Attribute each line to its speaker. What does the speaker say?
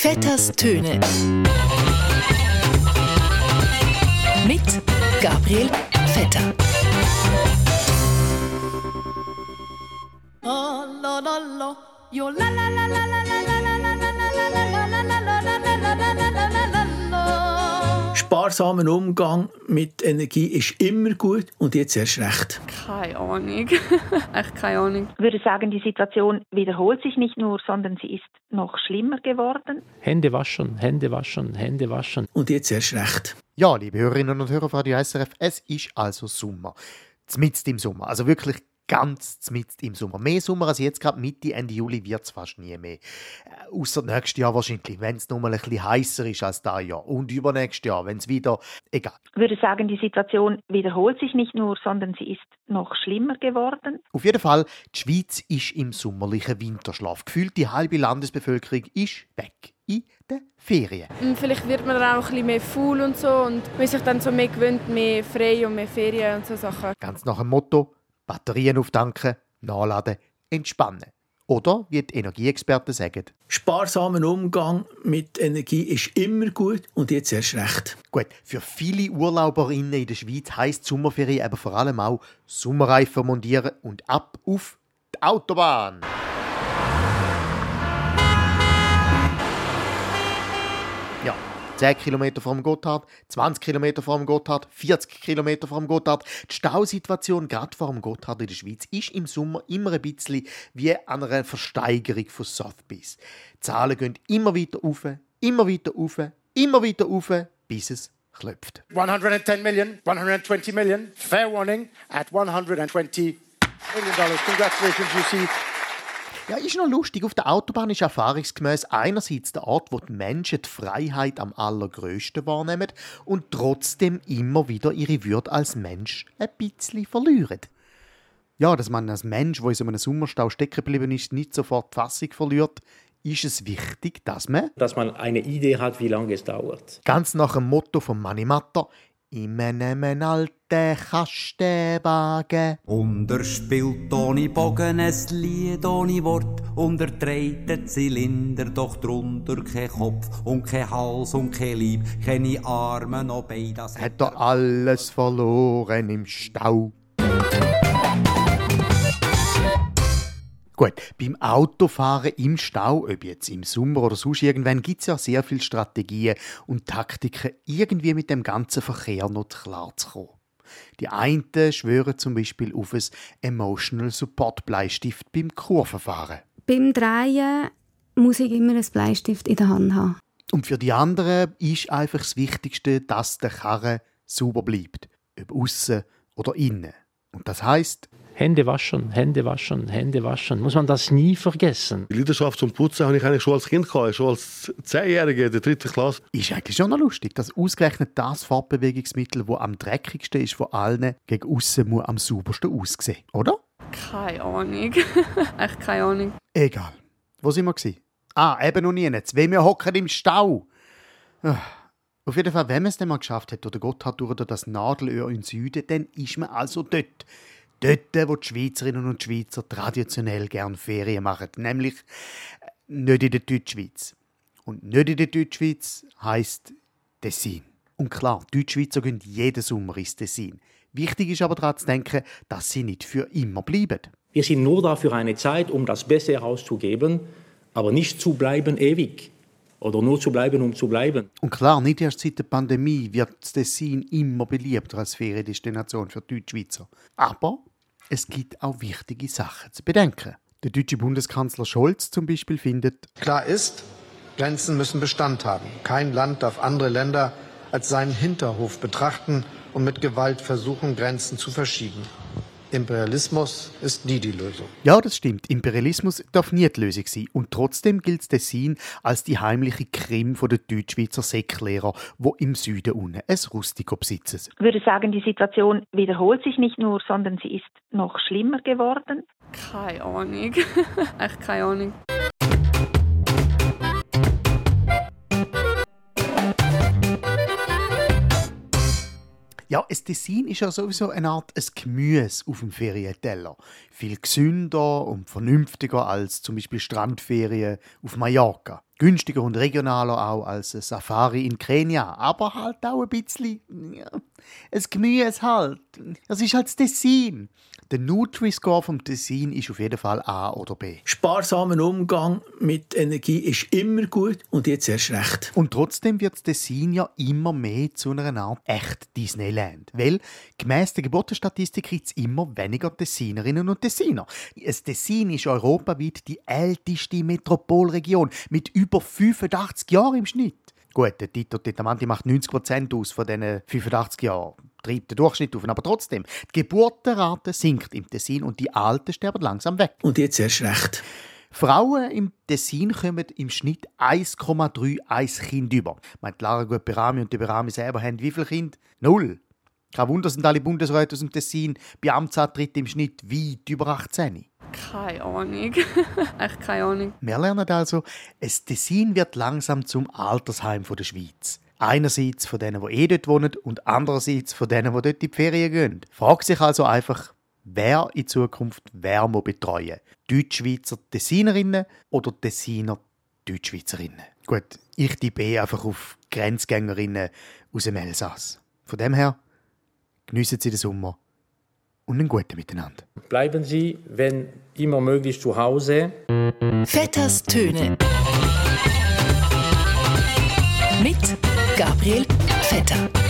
Speaker 1: Vetters Töne. Mit Gabriel Vetter.
Speaker 2: Oh, la.
Speaker 3: Sparsamer Umgang mit Energie ist immer gut und jetzt erst recht.
Speaker 4: Keine Ahnung. Echt keine Ahnung.
Speaker 5: Ich würde sagen, die Situation wiederholt sich nicht nur, sondern sie ist noch schlimmer geworden.
Speaker 6: Hände waschen, Hände waschen, Hände waschen.
Speaker 3: Und jetzt erst recht.
Speaker 7: Ja, liebe Hörerinnen und Hörer von Radio SRF, es ist also Sommer. Zmitzt im Sommer. Also wirklich ganz zmitzt im Sommer. Mehr Sommer als jetzt gerade Mitte, Ende Juli wird es fast nie mehr. Äh, Außer nächstes Jahr wahrscheinlich, wenn es nochmal ein bisschen heißer ist als da Jahr. Und übernächstes Jahr, wenn es wieder... Egal.
Speaker 5: Ich würde sagen, die Situation wiederholt sich nicht nur, sondern sie ist noch schlimmer geworden.
Speaker 7: Auf jeden Fall, die Schweiz ist im sommerlichen Winterschlaf. Gefühlt die halbe Landesbevölkerung ist weg in den Ferien.
Speaker 4: Und Vielleicht wird man dann auch ein bisschen mehr faul und so und man sich dann so mehr gewöhnt, mehr frei und mehr Ferien und so Sachen.
Speaker 7: Ganz nach dem Motto, Batterien auftanken, nachladen, entspannen. Oder, wie die Energieexperten sagen,
Speaker 3: Sparsamer Umgang mit Energie ist immer gut und jetzt erst recht.
Speaker 7: Gut, für viele Urlauberinnen in der Schweiz heisst Sommerferien aber vor allem auch Sommerreifen montieren und ab auf die Autobahn. 10 Kilometer vom Gotthard, 20 Kilometer vom Gotthard, 40 Kilometer vom Gotthard. Die Stausituation gerade vor dem Gotthard in der Schweiz ist im Sommer immer ein bisschen wie an einer Versteigerung von Sotheby's. Die Zahlen gehen immer weiter auf, immer weiter auf, immer weiter auf, bis es klopft.
Speaker 8: 110 million, 120 million. Fair warning at 120 million dollars. Congratulations, you see.
Speaker 7: Ja, ist noch lustig. Auf der Autobahn ist erfahrungsgemäß einerseits der Ort, wo die Menschen die Freiheit am allergrößten wahrnehmen und trotzdem immer wieder ihre Würde als Mensch ein bisschen verlieren. Ja, dass man als Mensch, der in so einem Sommerstau stecken geblieben ist, nicht sofort die Fassung verliert, ist es wichtig, dass man,
Speaker 9: dass man eine Idee hat, wie lange es dauert.
Speaker 7: ganz nach dem Motto von Manimatter, in einem alten Kastenwagen
Speaker 10: Und er spielt ohne Bogen ein Lied ohne Wort und er dreht den Zylinder, doch drunter kein Kopf und kein Hals und kein Leib, keine Arme noch Beine. Das
Speaker 7: hat er alles verloren im Stau. Gut, beim Autofahren im Stau, ob jetzt im Sommer oder sonst irgendwann, gibt es ja sehr viele Strategien und Taktiken, irgendwie mit dem ganzen Verkehr noch klarzukommen. Die einen schwören zum Beispiel auf ein Emotional Support Bleistift beim Kurvenfahren.
Speaker 11: Beim Drehen muss ich immer einen Bleistift in der Hand haben.
Speaker 7: Und für die anderen ist einfach das Wichtigste, dass der Karre sauber bleibt. Ob außen oder innen. Und das heißt,
Speaker 6: Hände waschen, Hände waschen, Hände waschen. Muss man das nie vergessen.
Speaker 12: Die Leidenschaft zum Putzen habe ich eigentlich schon als Kind gehabt, schon als Zehnjähriger in der dritten Klasse.
Speaker 7: ist eigentlich schon noch lustig, dass ausgerechnet das Fortbewegungsmittel, das am dreckigsten ist von allen, gegen außen muss am saubersten aussehen, oder?
Speaker 4: Keine Ahnung. Echt keine Ahnung.
Speaker 7: Egal. Wo sind wir gewesen? Ah, eben noch nie. Zwei wir hocken im Stau. Auf jeden Fall, wenn man es dann mal geschafft hat, oder Gott hat durch das Nadelöhr in Süden, dann ist man also dort. Dort, wo die Schweizerinnen und Schweizer traditionell gern Ferien machen. Nämlich äh, nicht in der Deutschschweiz. Und nicht in der Deutschschweiz heisst Tessin. Und klar, Deutschschweizer gehen jeden Sommer ins Tessin. Wichtig ist aber daran zu denken, dass sie nicht für immer bleiben.
Speaker 9: Wir sind nur da für eine Zeit, um das Beste herauszugeben, aber nicht zu bleiben ewig. Oder nur zu bleiben, um zu bleiben.
Speaker 7: Und klar, nicht erst seit der Pandemie wird das Tessin immer beliebter als Feriendestination für Deutschschweizer. Aber es gibt auch wichtige Sachen zu bedenken. Der deutsche Bundeskanzler Scholz zum Beispiel findet,
Speaker 13: Klar ist, Grenzen müssen Bestand haben. Kein Land darf andere Länder als seinen Hinterhof betrachten und mit Gewalt versuchen, Grenzen zu verschieben. Imperialismus ist nie die Lösung.
Speaker 7: ja, das stimmt, Imperialismus darf nie die Lösung sein. Und trotzdem gilt das Tessin als die heimliche Krim der Deutschschweizer Säcklehrer, wo im Süden unten ein Rustico besitzen.
Speaker 5: Ich würde sagen, die Situation wiederholt sich nicht nur, sondern sie ist noch schlimmer geworden.
Speaker 4: Keine Ahnung. Echt keine Ahnung.
Speaker 7: Ja, ein Tessin ist ja sowieso eine Art ein Gemüse auf dem Ferienteller. Viel gesünder und vernünftiger als zum Beispiel Strandferien auf Mallorca. Günstiger und regionaler auch als ein Safari in Kenia. Aber halt auch ein bisschen. Ein Gemüse halt. Es ist halt das Tessin. Der Nutri-Score vom Tessin ist auf jeden Fall A oder B.
Speaker 3: Sparsamer Umgang mit Energie ist immer gut und jetzt erst recht.
Speaker 7: Und trotzdem wird das Tessin ja immer mehr zu einer Art echt Disneyland. Weil gemäss der Geburtenstatistik gibt es immer weniger Tessinerinnen und Tessiner. Das Tessin ist europaweit die älteste Metropolregion mit über 85 Jahren im Schnitt. Gut, der Tito Tetamanti macht 90% aus von diesen 85 Jahren. Treibt den Durchschnitt auf. Aber trotzdem, die Geburtenrate sinkt im Tessin und die Alten sterben langsam weg.
Speaker 3: Und jetzt erst recht.
Speaker 7: Frauen im Tessin kommen im Schnitt 1,31 Kinder über. Meint Lara gut Berami und die Berami selber haben wie viele Kinder? Null. Kein Wunder sind alle Bundesräte aus dem Tessin bei Amtsantritt im Schnitt weit über 18.
Speaker 14: Keine Ahnung. Echt keine Ahnung.
Speaker 7: Wir lernen also, das Tessin wird langsam zum Altersheim der Schweiz. Einerseits von denen, die eh dort wohnen und andererseits von denen, die dort in die Ferien gehen. Fragt sich also einfach, wer in Zukunft wer muss betreuen Deutschschweizer Tessinerinnen oder Tessiner Deutschschweizerinnen? Gut, ich tippe eh einfach auf Grenzgängerinnen aus dem Elsass. Von dem her, geniessen Sie den Sommer und einen guten Miteinander.
Speaker 9: Bleiben Sie, wenn immer möglich, zu Hause.
Speaker 1: Vetters Töne. Mit Gabriel Vetter.